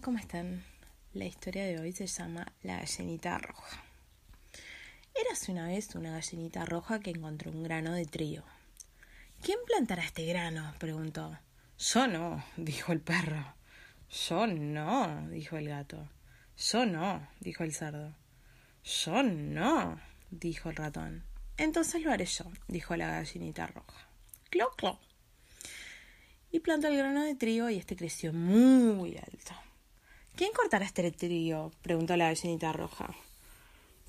¿Cómo están? La historia de hoy se llama La gallinita roja. Érase una vez una gallinita roja que encontró un grano de trigo. ¿Quién plantará este grano? preguntó. Yo no, dijo el perro. Yo no, dijo el gato. Yo no, dijo el cerdo. Yo no, dijo el ratón. Entonces lo haré yo, dijo la gallinita roja. Clo, clo. Y plantó el grano de trigo y este creció muy alto. ¿Quién cortará este trigo? preguntó la gallinita roja.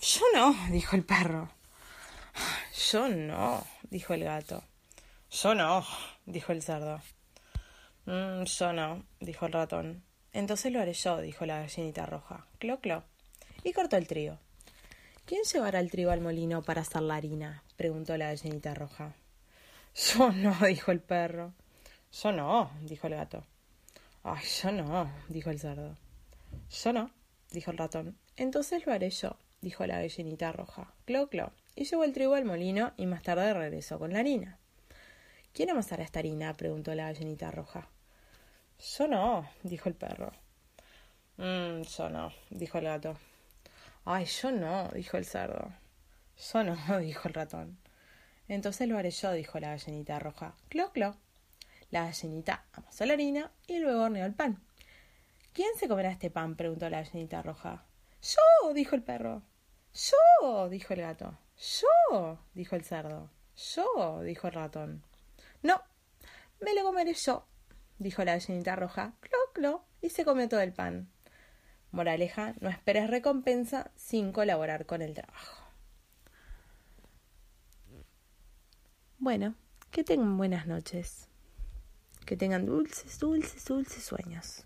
Yo no, dijo el perro. Yo no, dijo el gato. Yo no, dijo el cerdo. Mm, yo no, dijo el ratón. Entonces lo haré yo, dijo la gallinita roja. Clo, clo. Y cortó el trigo. ¿Quién llevará el trigo al molino para hacer la harina? preguntó la gallinita roja. Yo no, dijo el perro. Yo no, dijo el gato. Ay, yo no, dijo el cerdo. Yo no, dijo el ratón. Entonces lo haré yo, dijo la gallinita roja. Clo, clo. Y llevó el trigo al molino y más tarde regresó con la harina. ¿Quién amasará esta harina? preguntó la gallinita roja. Yo no, dijo el perro. Mmm, yo no, dijo el gato. Ay, yo no, dijo el cerdo. Yo no, dijo el ratón. Entonces lo haré yo, dijo la gallinita roja. Clo, clo. La gallinita amasó la harina y luego horneó el pan. ¿Quién se comerá este pan? preguntó la gallinita roja. Yo, dijo el perro. Yo, dijo el gato. Yo, dijo el cerdo. Yo, dijo el ratón. No, me lo comeré yo, dijo la gallinita roja. Clo, clo, y se comió todo el pan. Moraleja, no esperes recompensa sin colaborar con el trabajo. Bueno, que tengan buenas noches. Que tengan dulces, dulces, dulces sueños.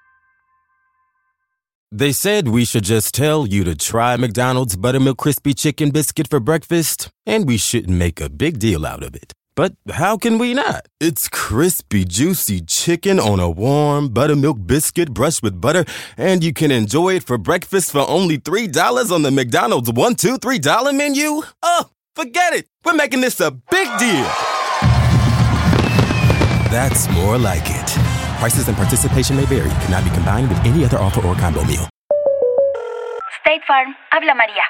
They said we should just tell you to try McDonald's Buttermilk Crispy Chicken Biscuit for breakfast, and we shouldn't make a big deal out of it. But how can we not? It's crispy, juicy chicken on a warm buttermilk biscuit brushed with butter, and you can enjoy it for breakfast for only $3 on the McDonald's one, two, three dollar menu? Oh, forget it. We're making this a big deal. That's more like it. Prices and participation may vary, cannot be combined with any other offer or combo meal. State Farm, habla María.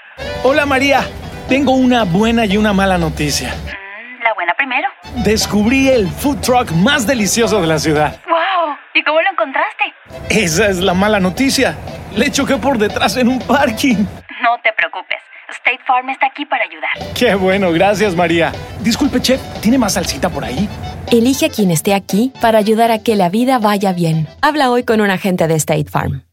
Hola María, tengo una buena y una mala noticia. Mm, la buena primero. Descubrí el food truck más delicioso de la ciudad. ¡Wow! ¿Y cómo lo encontraste? Esa es la mala noticia. Le choqué por detrás en un parking. No te preocupes. State Farm está aquí para ayudar. Qué bueno, gracias María. Disculpe, chef, ¿tiene más salsita por ahí? Elige a quien esté aquí para ayudar a que la vida vaya bien. Habla hoy con un agente de State Farm.